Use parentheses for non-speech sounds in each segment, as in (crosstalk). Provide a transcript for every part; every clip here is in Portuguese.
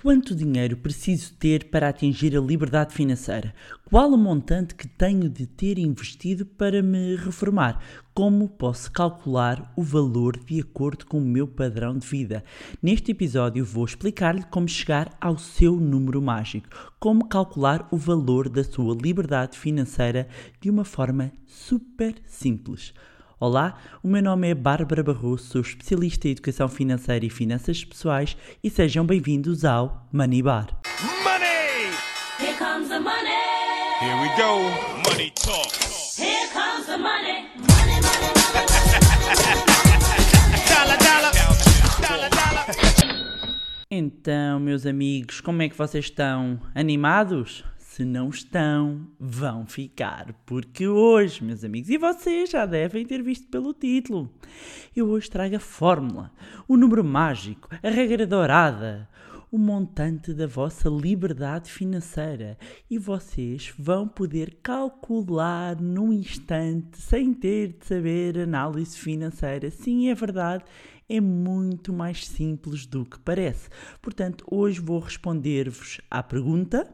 Quanto dinheiro preciso ter para atingir a liberdade financeira? Qual o montante que tenho de ter investido para me reformar? Como posso calcular o valor de acordo com o meu padrão de vida? Neste episódio vou explicar-lhe como chegar ao seu número mágico, como calcular o valor da sua liberdade financeira de uma forma super simples. Olá, o meu nome é Bárbara Barroso, sou especialista em educação financeira e finanças pessoais e sejam bem-vindos ao Money Bar. Money! Here comes the money. Here we go. Money talk. Here comes the money. Money, money, money. Dollar, dollar. Dollar, dollar. Então, meus amigos, como é que vocês estão? Animados? Se não estão, vão ficar, porque hoje, meus amigos, e vocês já devem ter visto pelo título, eu hoje trago a fórmula, o número mágico, a regra dourada, o montante da vossa liberdade financeira e vocês vão poder calcular num instante sem ter de saber análise financeira. Sim, é verdade, é muito mais simples do que parece. Portanto, hoje vou responder-vos à pergunta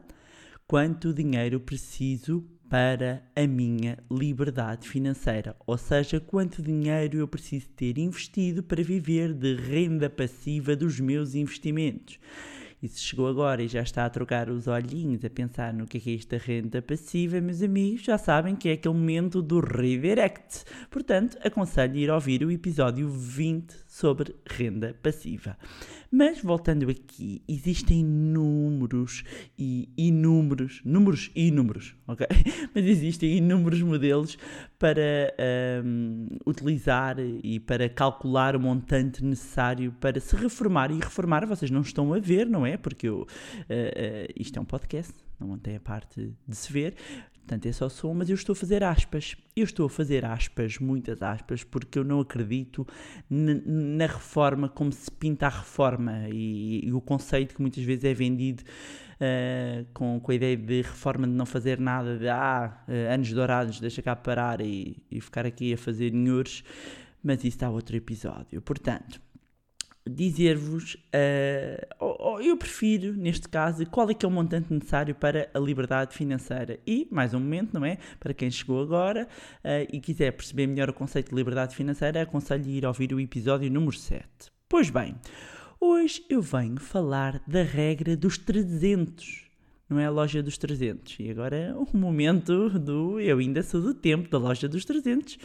quanto dinheiro preciso para a minha liberdade financeira, ou seja, quanto dinheiro eu preciso ter investido para viver de renda passiva dos meus investimentos. E se chegou agora e já está a trocar os olhinhos, a pensar no que é, que é esta renda passiva, meus amigos, já sabem que é aquele momento do redirect. Portanto, aconselho ir ouvir o episódio 20 sobre renda passiva. Mas voltando aqui, existem números e inúmeros, números e números, (laughs) ok? Mas existem inúmeros modelos para hum, utilizar e para calcular o montante necessário para se reformar. E reformar vocês não estão a ver, não é? Porque eu, eh, eh, isto é um podcast, não tem a parte de se ver. Portanto, é só som, mas eu estou a fazer aspas. Eu estou a fazer aspas, muitas aspas, porque eu não acredito na, reforma como se pinta a reforma e, e, o conceito que muitas vezes é vendido uh, com, com a ideia de reforma de não fazer nada, de ah, uh, anos dourados, deixa cá parar e, e ficar aqui a fazer nhures, mas isso está outro episódio. Portanto, dizer-vos, uh, eu prefiro, neste caso, qual é que é o montante necessário para a liberdade financeira. E, mais um momento, não é? Para quem chegou agora uh, e quiser perceber melhor o conceito de liberdade financeira, aconselho ir ouvir o episódio número 7. Pois bem, hoje eu venho falar da regra dos 300. Não é a loja dos 300. E agora é o momento do. Eu ainda sou do tempo da loja dos 300.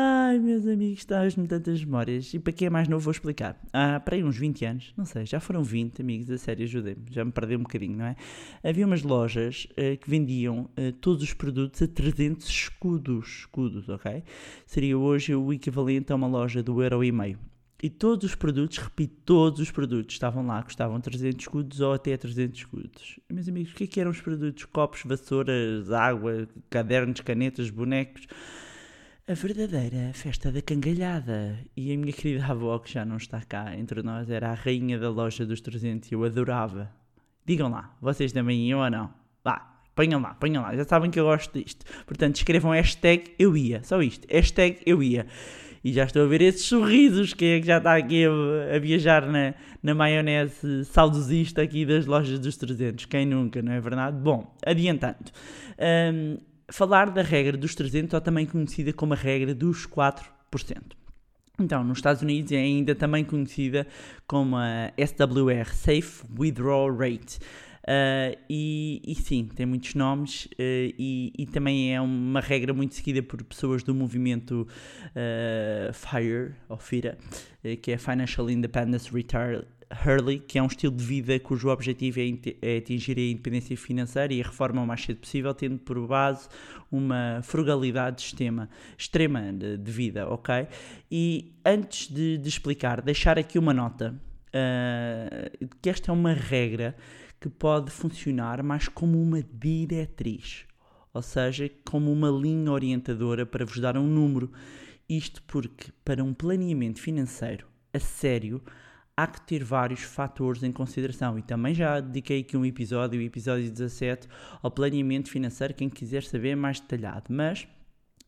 Ai, meus amigos, traz-me tantas memórias. E para quem é mais novo, vou explicar. Ah, para aí uns 20 anos, não sei, já foram 20, amigos, a sério, ajudem-me, já me perdi um bocadinho, não é? Havia umas lojas uh, que vendiam uh, todos os produtos a 300 escudos, escudos, ok? Seria hoje o equivalente a uma loja do euro e meio. E todos os produtos, repito, todos os produtos estavam lá, custavam 300 escudos ou até 300 escudos. Meus amigos, o que, é que eram os produtos? Copos, vassouras, água, cadernos, canetas, bonecos a verdadeira festa da cangalhada. E a minha querida avó, que já não está cá entre nós, era a rainha da loja dos 300 e eu adorava. Digam lá, vocês também iam ou não? Vá, ponham lá, ponham lá, já sabem que eu gosto disto. Portanto, escrevam hashtag eu ia, só isto, hashtag eu ia. E já estou a ver esses sorrisos, quem é que já está aqui a, viajar na, na maionese saudosista aqui das lojas dos 300? Quem nunca, não é verdade? Bom, adiantando. Um, falar da regra dos 300, ou também conhecida como a regra dos 4%. Então, nos Estados Unidos é ainda também conhecida como a SWR, Safe Withdrawal Rate. Uh, e, e, sim, tem muitos nomes uh, e, e, também é uma regra muito seguida por pessoas do movimento uh, FIRE, ou FIRA, que é Financial Independence Retire, Hurley, que é um estilo de vida cujo objetivo é, é atingir a independência financeira e a reforma o mais cedo possível, tendo por base uma frugalidade extrema, extrema de, vida, ok? E antes de, de, explicar, deixar aqui uma nota, uh, que esta é uma regra que pode funcionar mais como uma diretriz, ou seja, como uma linha orientadora para vos dar um número. Isto porque, para um planeamento financeiro a sério, há que ter vários fatores em consideração. E também já dediquei aqui um episódio, o episódio 17, ao planeamento financeiro, quem quiser saber mais detalhado. Mas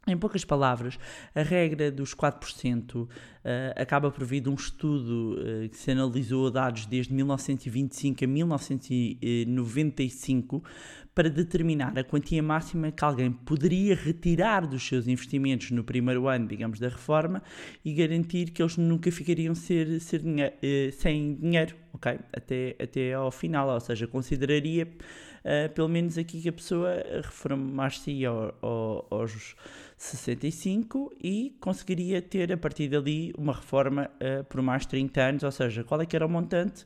em poucas palavras, a regra dos 4% uh, acaba por vir de um estudo eh, que se analisou dados desde 1925 a 1995 para determinar a quantia máxima que alguém poderia retirar dos seus investimentos no primeiro ano, digamos, da reforma e garantir que eles nunca ficariam ser, ser dinhe- eh, sem dinheiro, ok? Até, até ao final, ou seja, consideraria eh, pelo menos aqui que a pessoa reformar-se ao, ao, aos 65 e conseguiria ter a partir dali uma reforma eh, por mais 30 anos, ou seja, qual é que era o montante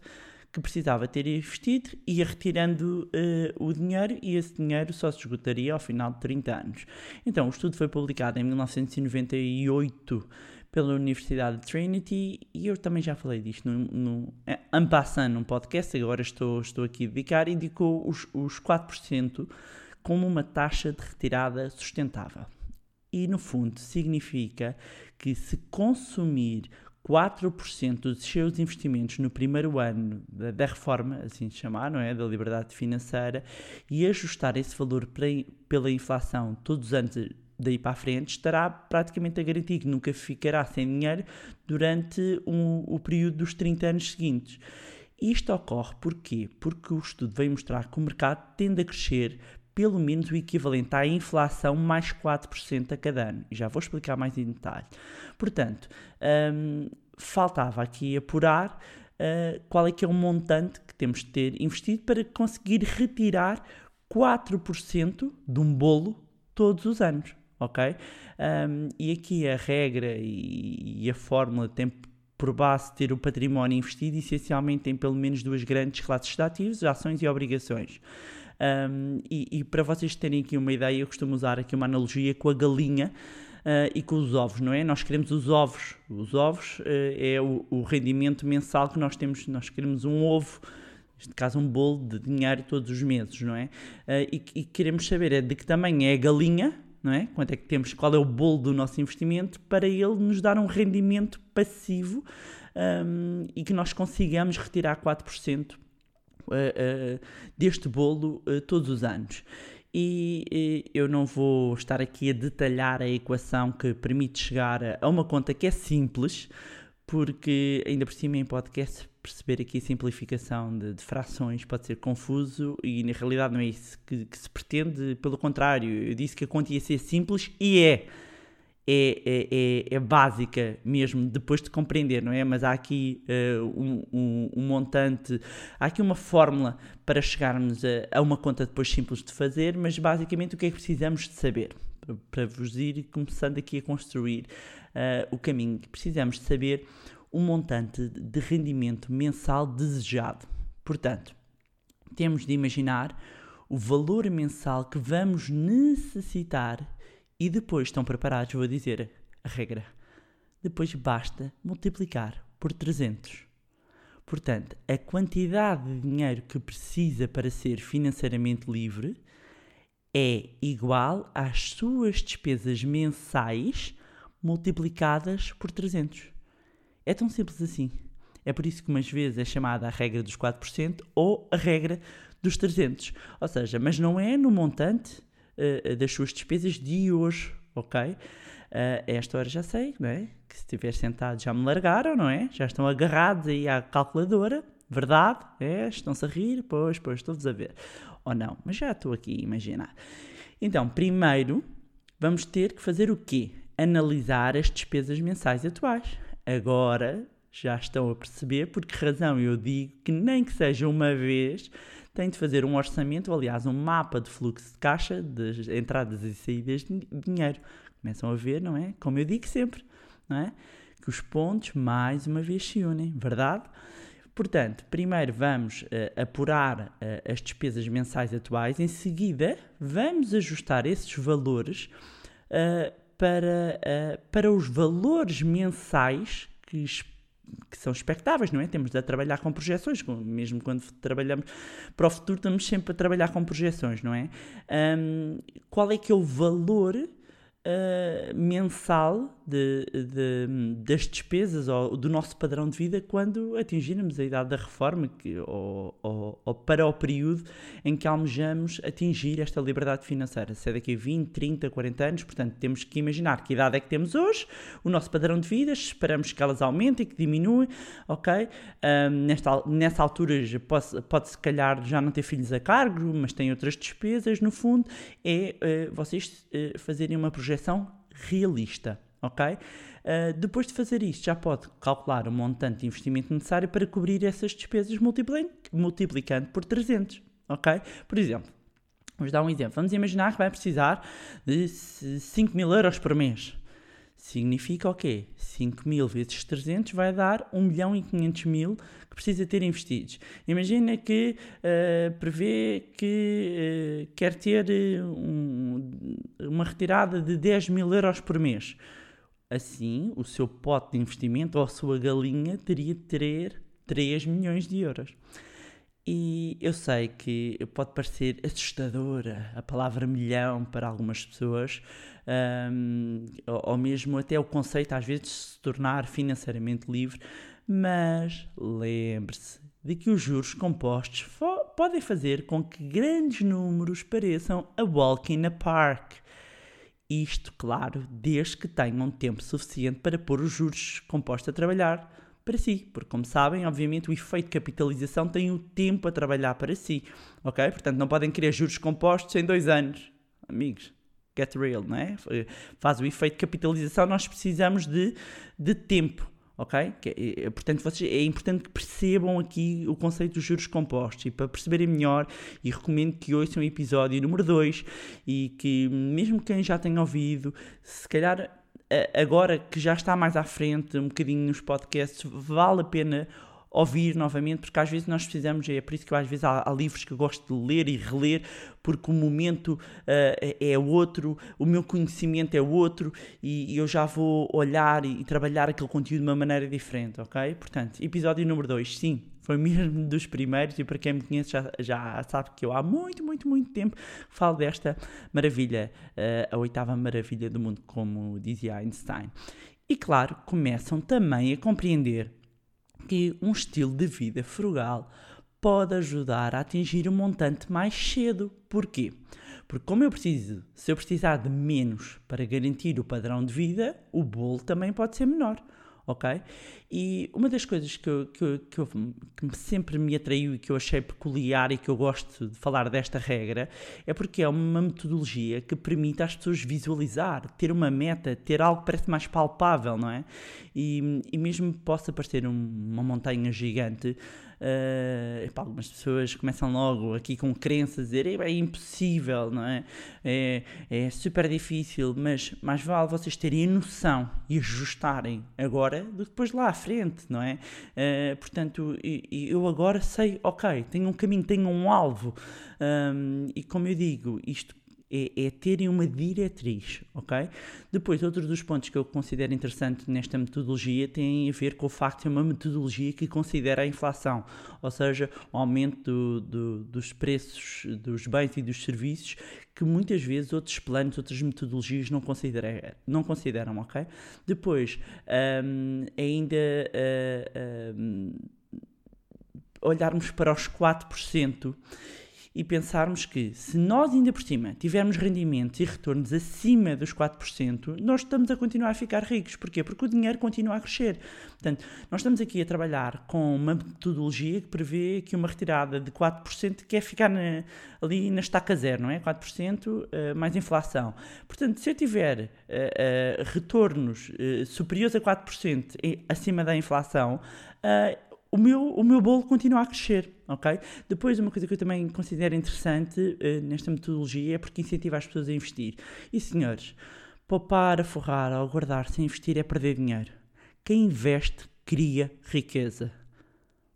que precisava ter investido, ia retirando eh, o dinheiro e esse dinheiro só se esgotaria ao final de 30 anos. Então, o estudo foi publicado em 1998 pela Universidade de Trinity e eu também já falei disto no, no eh, num podcast, agora estou, estou aqui a dedicar, indicou os, os 4% como uma taxa de retirada sustentável. E no fundo significa que se consumir 4% dos seus investimentos no primeiro ano da, da reforma, assim chamar, não é? Da liberdade financeira, e ajustar esse valor pela inflação todos os anos daí para a frente, estará praticamente a garantir que nunca ficará sem dinheiro durante um- o período dos 30 anos seguintes. Isto ocorre porquê? Porque o estudo veio mostrar que o mercado tende a crescer pelo menos o equivalente à inflação mais 4% a cada ano. Já vou explicar mais em detalhe. Portanto, hum, faltava aqui apurar uh, qual é que é o montante que temos de ter investido para conseguir retirar 4% de um bolo todos os anos, ok? Um, e aqui a regra e, e a fórmula tem por base ter o património investido essencialmente em pelo menos duas grandes classes de ativos, ações e obrigações. Um, e, e para vocês terem aqui uma ideia, eu costumo usar aqui uma analogia com a galinha uh, e com os ovos, não é? Nós queremos os ovos. Os ovos uh, é o, o rendimento mensal que nós temos. Nós queremos um ovo, neste caso um bolo de dinheiro todos os meses, não é? Uh, e, e queremos saber é de que tamanho é a galinha, não é? Quanto é que temos, qual é o bolo do nosso investimento para ele nos dar um rendimento passivo um, e que nós consigamos retirar 4% uh, deste bolo todos os anos. E, eu não vou estar aqui a detalhar a equação que permite chegar a uma conta que é simples, porque ainda por cima em podcast perceber aqui a simplificação de, de, frações pode ser confuso e na realidade não é isso que, que, se pretende, pelo contrário, eu disse que a conta ia ser simples e é. É, é, é, é básica mesmo depois de compreender, não é? Mas há aqui uh, um, um, um, montante, há aqui uma fórmula para chegarmos a, a, uma conta depois simples de fazer, mas basicamente o que é que precisamos de saber? Para, vos ir começando aqui a construir uh, o caminho. Precisamos de saber o montante de rendimento mensal desejado. Portanto, temos de imaginar o valor mensal que vamos necessitar e depois estão preparados, vou dizer a regra. Depois basta multiplicar por 300. Portanto, a quantidade de dinheiro que precisa para ser financeiramente livre é igual às suas despesas mensais multiplicadas por 300. É tão simples assim. É por isso que umas vezes é chamada a regra dos 4% ou a regra dos 300. Ou seja, mas não é no montante uh, das suas despesas de hoje, ok? Uh, esta hora já sei, não é? Que se estiver sentado já me largaram, não é? Já estão agarrados aí à calculadora, verdade? É, estão-se a rir, pois, pois, estou-vos a ver. Ou não, mas já estou aqui a imaginar. Então, primeiro, vamos ter que fazer o quê? Analisar as despesas mensais atuais. Agora já estão a perceber por que razão eu digo que nem que seja uma vez tem de fazer um orçamento, aliás, um mapa de fluxo de caixa, de entradas e saídas de dinheiro. Começam a ver, não é? Como eu digo sempre, não é? Que os pontos mais uma vez se unem, verdade? Portanto, primeiro vamos uh, apurar uh, as despesas mensais atuais, em seguida vamos ajustar esses valores uh, para, para os valores mensais que que são expectáveis, não é? Temos de trabalhar com projeções, mesmo quando trabalhamos para o futuro, estamos sempre a trabalhar com projeções, não é? Um, qual é que é o valor uh, mensal de, de- das despesas ou do nosso padrão de vida quando atingirmos a idade da reforma que, ou, ou- ou para o período em que almejamos atingir esta liberdade financeira. Se é daqui a 20, 30, 40 anos, portanto, temos que imaginar que idade é que temos hoje, o nosso padrão de vida, esperamos que elas aumentem, que diminuem, ok? Ahm, nesta, nessa altura já pode, pode se calhar já não ter filhos a cargo, mas tem outras despesas, no fundo, é eh, vocês eh, fazerem uma projeção realista, ok? Ah, depois de fazer isto, já pode calcular o montante de investimento necessário para cobrir essas despesas multipli- multiplicando por 300, ok? Por exemplo, vamos dar um exemplo. Vamos imaginar que vai precisar de 5 mil euros por mês. Significa o quê? 5 mil vezes 300 vai dar 1 milhão e 500 mil que precisa ter investidos. Imagina que eh, prevê que eh, quer ter um- uma retirada de 10 mil euros por mês. Assim, o seu pote de investimento ou a sua galinha teria de ter 3 milhões de euros. E eu sei que pode parecer assustadora a palavra milhão para algumas pessoas, hum, ou, mesmo até o conceito às vezes de se tornar financeiramente livre, mas lembre-se de que os juros compostos podem fazer com que grandes números pareçam a walk in a park. Isto, claro, desde que tenham tempo suficiente para pôr os juros compostos a trabalhar para si. Porque, como sabem, obviamente o efeito de capitalização tem o tempo a trabalhar para si. Ok? Portanto, não podem querer juros compostos em dois anos. Amigos, get real, não é? Faz o efeito de capitalização, nós precisamos de, de tempo. Ok? Que é- é- portanto, vocês, é importante que percebam aqui o conceito dos juros compostos e para perceberem melhor, e recomendo que ouçam o episódio número 2 e que, mesmo quem já tenha ouvido, se calhar agora que já está mais à frente, um bocadinho nos podcasts, vale a pena ouvir novamente, porque às vezes nós precisamos, é por isso que eu, às vezes há, há livros que eu gosto de ler e reler, porque o momento ah, é outro, o meu conhecimento é outro e, e eu já vou olhar e, e trabalhar aquele conteúdo de uma maneira diferente, ok? Portanto, episódio número 2, sim, foi mesmo (laughs) dos primeiros e para quem me conhece já, já sabe que eu há muito, muito, muito tempo falo desta maravilha, ah, a oitava maravilha do mundo, como dizia Einstein. E claro, começam também a compreender que um estilo de vida frugal pode ajudar a atingir um montante mais cedo. Porquê? Porque como eu preciso, se eu precisar de menos para garantir o padrão de vida, o bolo também pode ser menor, ok? E uma das coisas que, eu, que, eu- que, eu- que sempre me atraiu e que eu achei peculiar e que eu gosto de falar desta regra é porque é uma metodologia que permite às pessoas visualizar, ter uma meta, ter algo que parece mais palpável, não é? E, e mesmo que possa parecer um- uma montanha gigante, eh, epá, algumas pessoas começam logo aqui com crenças dizer "É, é impossível, não é? é? É super difícil, mas mais vale vocês terem noção e ajustarem agora do que depois lá à frente, não é? Eh, portanto, e- eu agora sei, ok, tenho um caminho, tenho um alvo, Hum, e como eu digo, isto é, é terem uma diretriz, ok? Depois, outro dos pontos que eu considero interessante nesta metodologia tem a ver com o facto de ser uma metodologia que considera a inflação, ou seja, o aumento do- do- dos preços dos bens e dos serviços que muitas vezes outros planos, outras metodologias não, não consideram, ok? Depois, hum, ainda ah, hum, olharmos para os 4% e pensarmos que se nós ainda por cima tivermos rendimentos e retornos acima dos 4%, nós estamos a continuar a ficar ricos. Porquê? Porque o dinheiro continua a crescer. Portanto, nós estamos aqui a trabalhar com uma metodologia que prevê que uma retirada de 4% quer ficar na- ali na estaca zero, não é? 4% eh, mais inflação. Portanto, se eu tiver eh, eh, retornos superiores a 4% e acima da inflação, o meu, o meu bolo continua a crescer, ok? Depois, uma coisa que eu também considero interessante eh, nesta metodologia é porque incentiva as pessoas a investir. E, senhores, poupar, a forrar ou guardar sem investir é perder dinheiro. Quem investe, cria riqueza.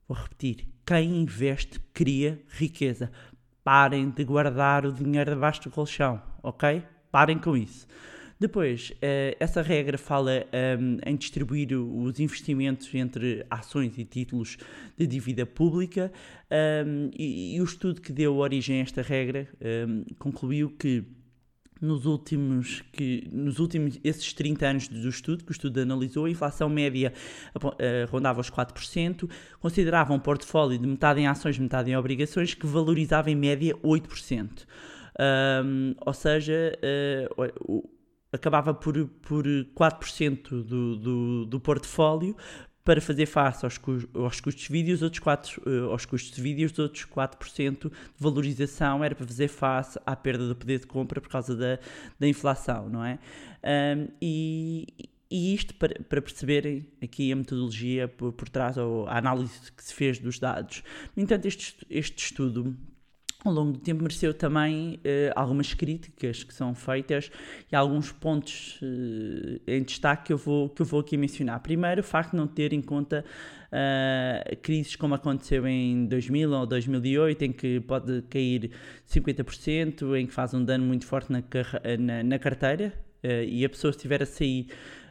Vou repetir. Quem investe, cria riqueza. Parem de guardar o dinheiro debaixo do colchão, ok? Parem com isso. Depois, eh, essa regra fala ehm, em distribuir os investimentos entre ações e títulos de dívida pública ehm, e, o estudo que deu origem a esta regra ehm, concluiu que nos últimos, que, nos últimos esses 30 anos do estudo, que o estudo analisou, a inflação média apo- eh, rondava os 4%, considerava um portfólio de metade em ações, metade em obrigações, que valorizava em média 8%. Ahm, ou seja, eh, o- acabava por, por 4% do, do, do portfólio para fazer face aos, aos custos de vídeo, os outros 4, eh, aos custos de vídeo, os outros 4% de valorização era para fazer face à perda do poder de compra por causa da, da inflação, não é? Ahm, e, e isto para, para perceberem aqui a metodologia por, por trás, ou a análise que se fez dos dados. No entanto, este, este estudo ao longo do tempo mereceu também eh, algumas críticas que são feitas e alguns pontos eh, em destaque que eu, vou, que eu vou aqui mencionar. Primeiro, o facto de não ter em conta ah, crises como aconteceu em 2000 ou 2008, em que pode cair 50%, em que faz um dano muito forte na, na, na carteira eh, e a pessoa estiver a sair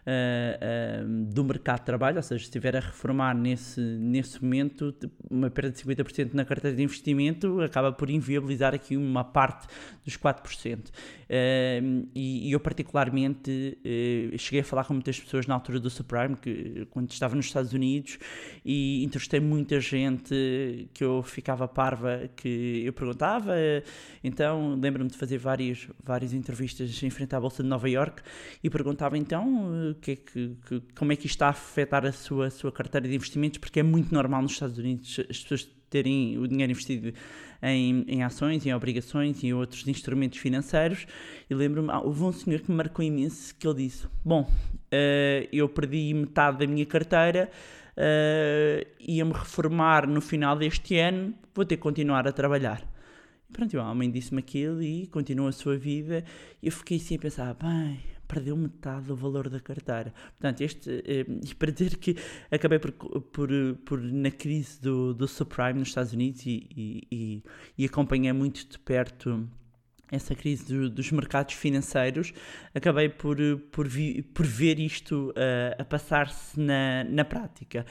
ah, ah, do mercado de trabalho, ou seja, se estiver a reformar nesse, nesse momento, uma perda de 50% na carteira de investimento acaba por inviabilizar aqui uma parte dos 4%. Ah, e, e eu, particularmente, eh, cheguei a falar com muitas pessoas na altura do subprime, que, quando estava nos Estados Unidos, e entrevistei muita gente que eu ficava parva, que eu perguntava. eh, Então, lembro-me de fazer várias, várias entrevistas em frente à Bolsa de Nova York e perguntava então eh, que é que, que- como é que isto está a afetar a sua, a sua carteira de investimentos, porque é muito normal nos Estados Unidos as pessoas terem o dinheiro investido em, em ações, em obrigações e outros instrumentos financeiros. E lembro-me, ah, houve um senhor que me marcou imenso que ele disse: Bom, eh, eu perdi metade da minha carteira, eh, ia-me reformar no final deste ano, vou ter que continuar a trabalhar. E pronto, o homem disse-me aquilo e continuou a sua vida. E eu fiquei assim a pensar: bem, perdeu metade do valor da carteira. Portanto, este, eh, e para dizer que acabei por, por, por na crise do, do subprime nos Estados Unidos e, e, e, e acompanhei muito de perto essa crise do- dos mercados financeiros, acabei por, por, vi- por ver isto eh, a passar-se na, na prática.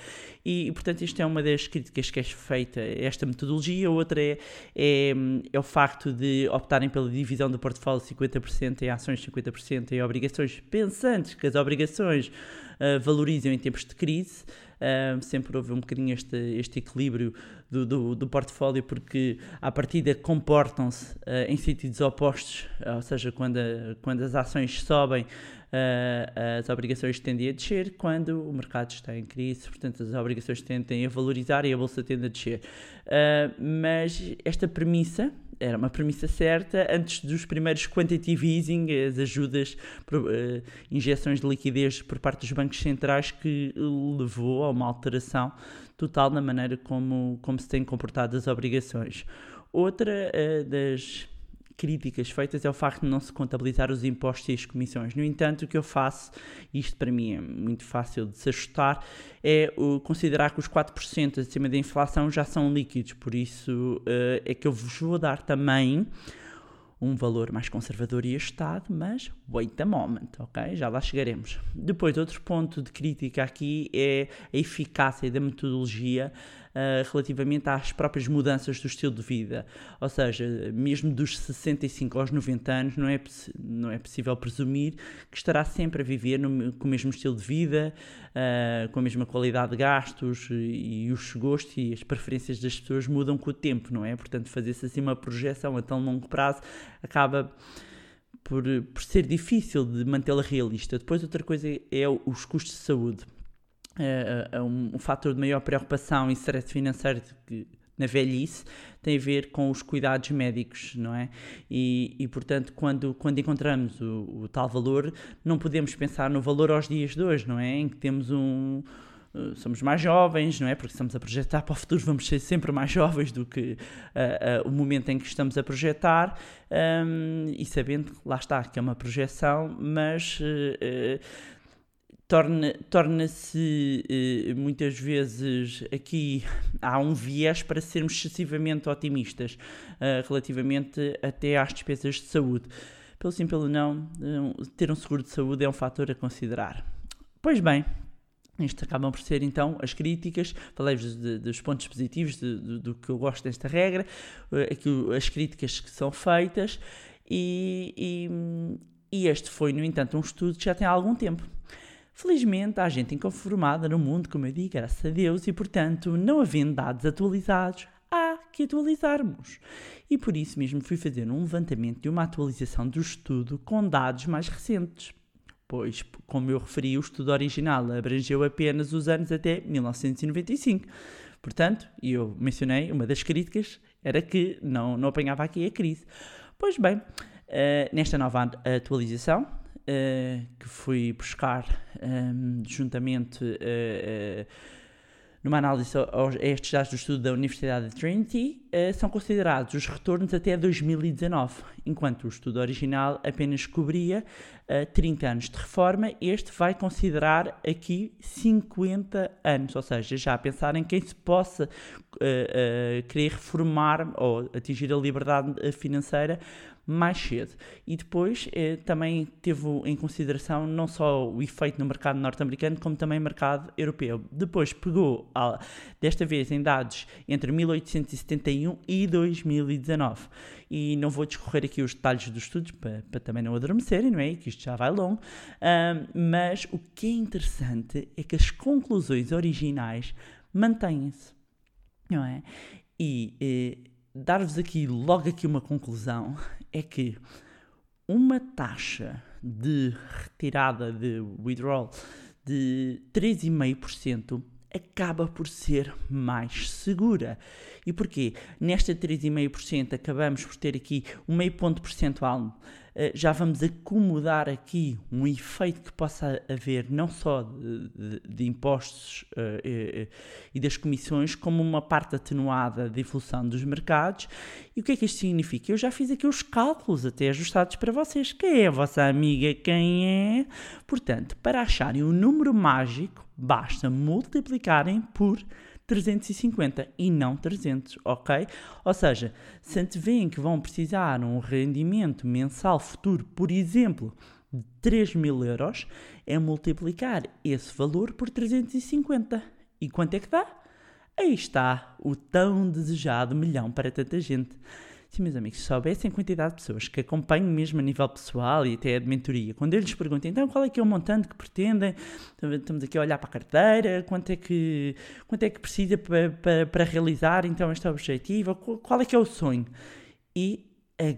E, e, portanto, isto é uma das críticas que é feita a esta metodologia. Outra é, é, é o facto de optarem pela divisão do portfólio 50% em ações, 50% em obrigações, pensando que as obrigações eh, valorizam em tempos de crise. Uh, sempre houve um bocadinho este, este equilíbrio do, do, do portfólio, porque à partida comportam-se uh, em sentidos opostos, ou seja, quando, a- quando as ações sobem, uh, as obrigações tendem a descer, quando o mercado está em crise, portanto, as obrigações tendem a valorizar e a bolsa tende a descer. Mas esta premissa era uma premissa certa antes dos primeiros quantitative easing, as ajudas, eh, injeções de liquidez por parte dos bancos centrais que levou a uma alteração total na maneira como, como se têm comportado as obrigações. Outra eh, das críticas feitas é o facto de não se contabilizar os impostos e as comissões. No entanto, o que eu faço, isto para mim é muito fácil de se ajustar, é considerar que os 4% acima da inflação já são líquidos, por isso eh, é que eu vos vou dar também um valor mais conservador e ajustado, mas wait a moment, ok? Já lá chegaremos. Depois, outro ponto de crítica aqui é a eficácia da metodologia ah, relativamente às próprias mudanças do estilo de vida. Ou seja, mesmo dos 65 aos 90 anos, não é, não é possível presumir que estará sempre a viver no- com o mesmo estilo de vida, ah, com a mesma qualidade de gastos e, e os gostos e as preferências das pessoas mudam com o tempo, não é? Portanto, fazer-se assim uma projeção a tão longo prazo acaba por, por ser difícil de mantê-la realista. Depois, outra coisa é os custos de saúde. É, é um, um fator de maior preocupação e stress financeiro que, na velhice tem a ver com os cuidados médicos, não é? E, e portanto, quando, quando encontramos o, o tal valor, não podemos pensar no valor aos dias de hoje, não é? Em que temos um. eh, Somos mais jovens, não é? Porque estamos a projetar para o futuro, vamos ser sempre mais (laughs) jovens do que ah, ah, o momento em que estamos a projetar, ahm, e sabendo que lá está, que é uma projeção, mas eh, eh, torna- torna-se eh, muitas vezes aqui há um viés para sermos excessivamente otimistas eh, relativamente até às despesas de saúde. Pelo sim, pelo não, ter um seguro de saúde é um fator a considerar. Pois bem, Isto acabam por ser então as críticas, falei-vos de- dos pontos positivos de- do- do que eu gosto desta regra, eh, aqui o- as críticas que são feitas, e, e- e este foi, no entanto, um estudo que já tem algum tempo. Felizmente há gente inconformada no mundo, como eu digo, graças a Deus, e portanto, não havendo dados atualizados, há que atualizarmos. E por isso mesmo fui fazer um levantamento de uma atualização do estudo com dados mais recentes. Pois, como eu referi, o estudo original abrangeu apenas os anos até 1995. Portanto, e eu mencionei, uma das críticas era que não, não apanhava aqui a crise. Pois bem, eh, nesta nova atu- atualização, eh, que fui buscar ehm, juntamente eh, numa análise aos, a estes dados do estudo da Universidade de Trinity, são considerados os retornos até 2019, enquanto o estudo original apenas cobria eh, 30 anos de reforma, este vai considerar aqui 50 anos, ou seja, já a pensar em quem se possa querer reformar ou atingir a liberdade financeira mais cedo. E depois eh, também teve em consideração não só o efeito no mercado norte-americano, como também mercado europeu. Depois pegou, ah, desta vez, em dados entre 1871 e 2019. E não vou discorrer aqui os detalhes dos estudos para, para também não adormecerem, não é? Que isto já vai longo. Ahm, mas o que é interessante é que as conclusões originais mantêm-se, não é? E eh, dar-vos aqui logo aqui uma conclusão é que uma taxa de retirada de withdrawal de 3,5% acaba por ser mais segura. E porquê? Nesta 3,5% acabamos por ter aqui um meio ponto percentual. eh, Já vamos acomodar aqui um efeito que possa haver não só de, de- de impostos eh, e das comissões, como uma parte atenuada de evolução dos mercados. E o que é que isto significa? Eu já fiz aqui os cálculos até ajustados para vocês. Quem é a vossa amiga? Quem é? Portanto, para acharem o número mágico, basta multiplicarem por 350 e não 300, ok? Ou seja, se antevêem que vão precisar um rendimento mensal futuro, por exemplo, de 3 mil euros, é multiplicar esse valor por 350. E quanto é que dá? Aí está o tão desejado milhão para tanta gente. Sim, meus amigos, se soubessem a quantidade de pessoas que acompanham mesmo a nível pessoal e até de mentoria, quando eu lhes pergunto, então qual é que é o montante que pretendem, estamos aqui a olhar para a carteira, quanto é que, quanto é que precisa para, para, para realizar então este objetivo, qual, é que é o sonho? E a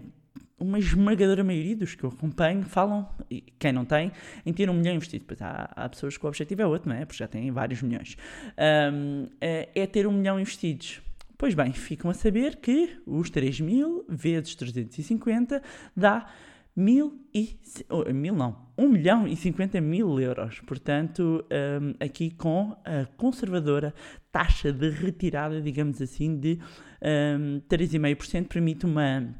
uma esmagadora maioria dos que eu acompanho falam, e quem não tem, em ter um milhão investido. Pois há, há pessoas que o objetivo é outro, não é? Porque já têm vários milhões. Ahm, é, é ter um milhão investidos. Pois bem, ficam a saber que os 3 mil vezes 350 dá mil e... oh, mil não, 1 milhão e 50 mil euros. Portanto, ahm, aqui com a conservadora taxa de retirada, digamos assim, de um, 3,5% permite uma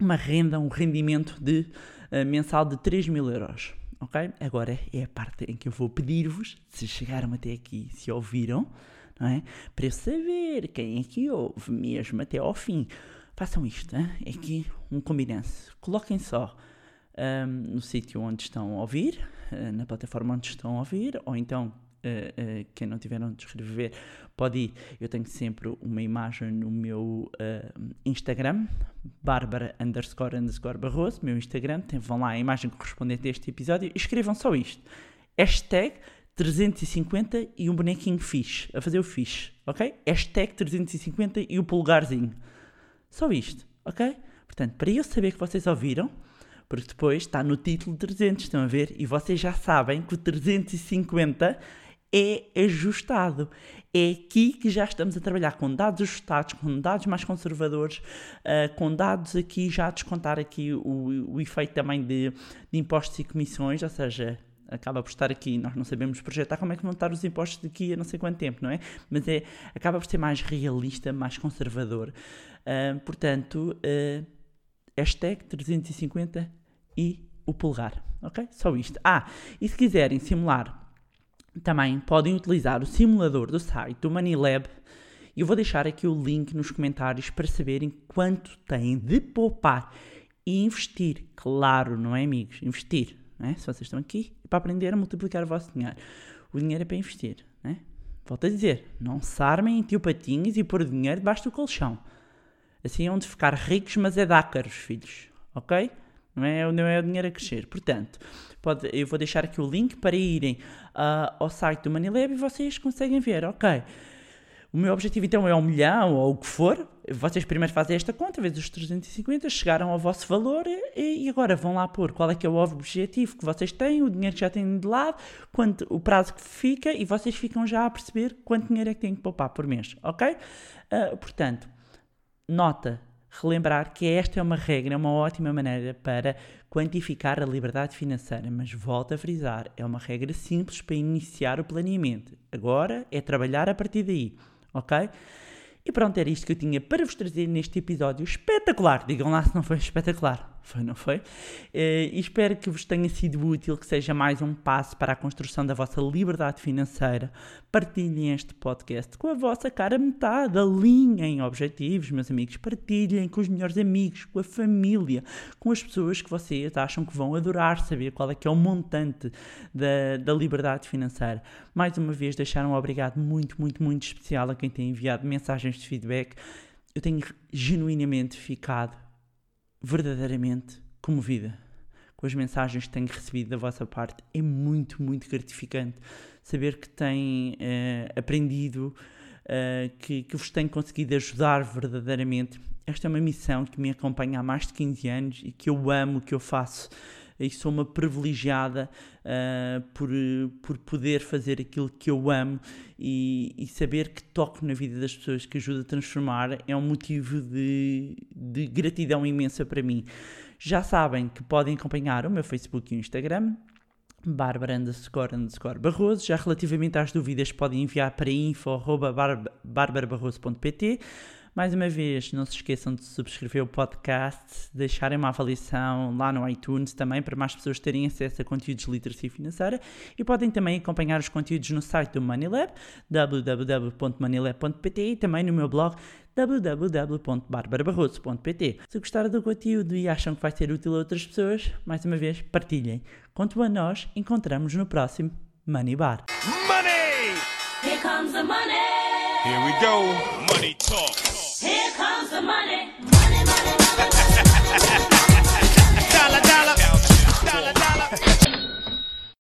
uma renda, um rendimento de eh, mensal de 3 mil euros. Ok? Agora é a parte em que eu vou pedir-vos, se chegaram até aqui, se ouviram, não é? Para eu saber quem é que ouve mesmo até ao fim. Façam isto, é aqui um combinance. Coloquem só ahm, no sítio onde estão a ouvir, eh, na plataforma onde estão a ouvir, ou então eh, eh, quem não tiver onde escrever pode ir. Eu tenho sempre uma imagem no meu eh, Instagram, Bárbara underscore underscore Barroso, meu Instagram, tem, vão lá a imagem correspondente a este episódio e escrevam só isto. Hashtag 350 e um bonequinho fixe, a fazer o fixe, ok? Hashtag 350 e o polegarzinho. Só isto, ok? Portanto, para eu saber que vocês ouviram, porque depois está no título 300, estão a ver? E vocês já sabem que o 350 é ajustado. É aqui que já estamos a trabalhar com dados ajustados, com dados mais conservadores, ah, com dados aqui já a descontar aqui o, o efeito também de, de impostos e comissões, ou seja, acaba por estar aqui, nós não sabemos projetar como é que vão estar os impostos daqui a não sei quanto tempo, não é? Mas é, acaba por ser mais realista, mais conservador. Ah, portanto, ah, hashtag 350 e o polegar, ok? Só isto. Ah, e se quiserem simular, também podem utilizar o simulador do site do MoneyLab. Eu vou deixar aqui o link nos comentários para saberem quanto têm de poupar e investir. Claro, não é, amigos? Investir, não é? Se vocês estão aqui é para aprender a multiplicar o vosso dinheiro. o dinheiro é para investir, né? Volto a dizer, não se armem em tio patinhos e pôr dinheiro debaixo do colchão. Assim é onde ficar ricos, mas é dácaros, filhos, ok? Não é, não é o dinheiro a crescer. Portanto, pode, eu vou deixar aqui o link para irem ah, ao site do Manilab e vocês conseguem ver, ok? O meu objetivo então é um milhão ou o que for. Vocês primeiro fazem esta conta, vezes os 350, chegaram ao vosso valor e, e agora vão lá pôr qual é que é o objetivo que vocês têm, o dinheiro que já têm de lado, quanto, o prazo que fica e vocês ficam já a perceber quanto dinheiro é que têm que poupar por mês, ok? Ah, portanto, nota, relembrar que esta é uma regra, é uma ótima maneira para quantificar a liberdade financeira, mas volto a frisar, é uma regra simples para iniciar o planeamento. Agora é trabalhar a partir daí, ok? E pronto, era isto que eu tinha para vos trazer neste episódio espetacular. Digam lá se não foi espetacular. Foi, não foi? Eh, e espero que vos tenha sido útil, que seja mais um passo para a construção da vossa liberdade financeira. Partilhem este podcast com a vossa cara metade. Alinhem objetivos, meus amigos. Partilhem com os melhores amigos, com a família, com as pessoas que vocês acham que vão adorar saber qual é que é o montante da, da liberdade financeira. Mais uma vez, deixar um obrigado muito, muito, muito especial a quem tem enviado mensagens de feedback. Eu tenho genuinamente ficado verdadeiramente comovida com as mensagens que tenho recebido da vossa parte. É muito, muito gratificante saber que têm eh, aprendido, eh, que, que vos tenho conseguido ajudar verdadeiramente. Esta é uma missão que me acompanha há mais de 15 anos e que eu amo, que eu faço. E sou uma privilegiada eh, por, por poder fazer aquilo que eu amo e, e saber que toco na vida das pessoas, que ajuda a transformar, é um motivo de, de gratidão imensa para mim. Já sabem que podem acompanhar o meu Facebook e o Instagram, Bárbara underscore underscore Barroso. Já relativamente às dúvidas, podem enviar para info.barbarabarroso.pt. Mais uma vez, não se esqueçam de subscrever o podcast, deixarem uma avaliação lá no iTunes também para mais pessoas terem acesso a conteúdos de literacia financeira e podem também acompanhar os conteúdos no site do MoneyLab, www.moneylab.pt e também no meu blog www.barbarabarroso.pt. Se gostaram do conteúdo e acham que vai ser útil a outras pessoas, mais uma vez, partilhem. Quanto a nós, encontramos no próximo Money Bar. Money! Here comes the money. Here we go. Money talk. Here comes the money. money, money, money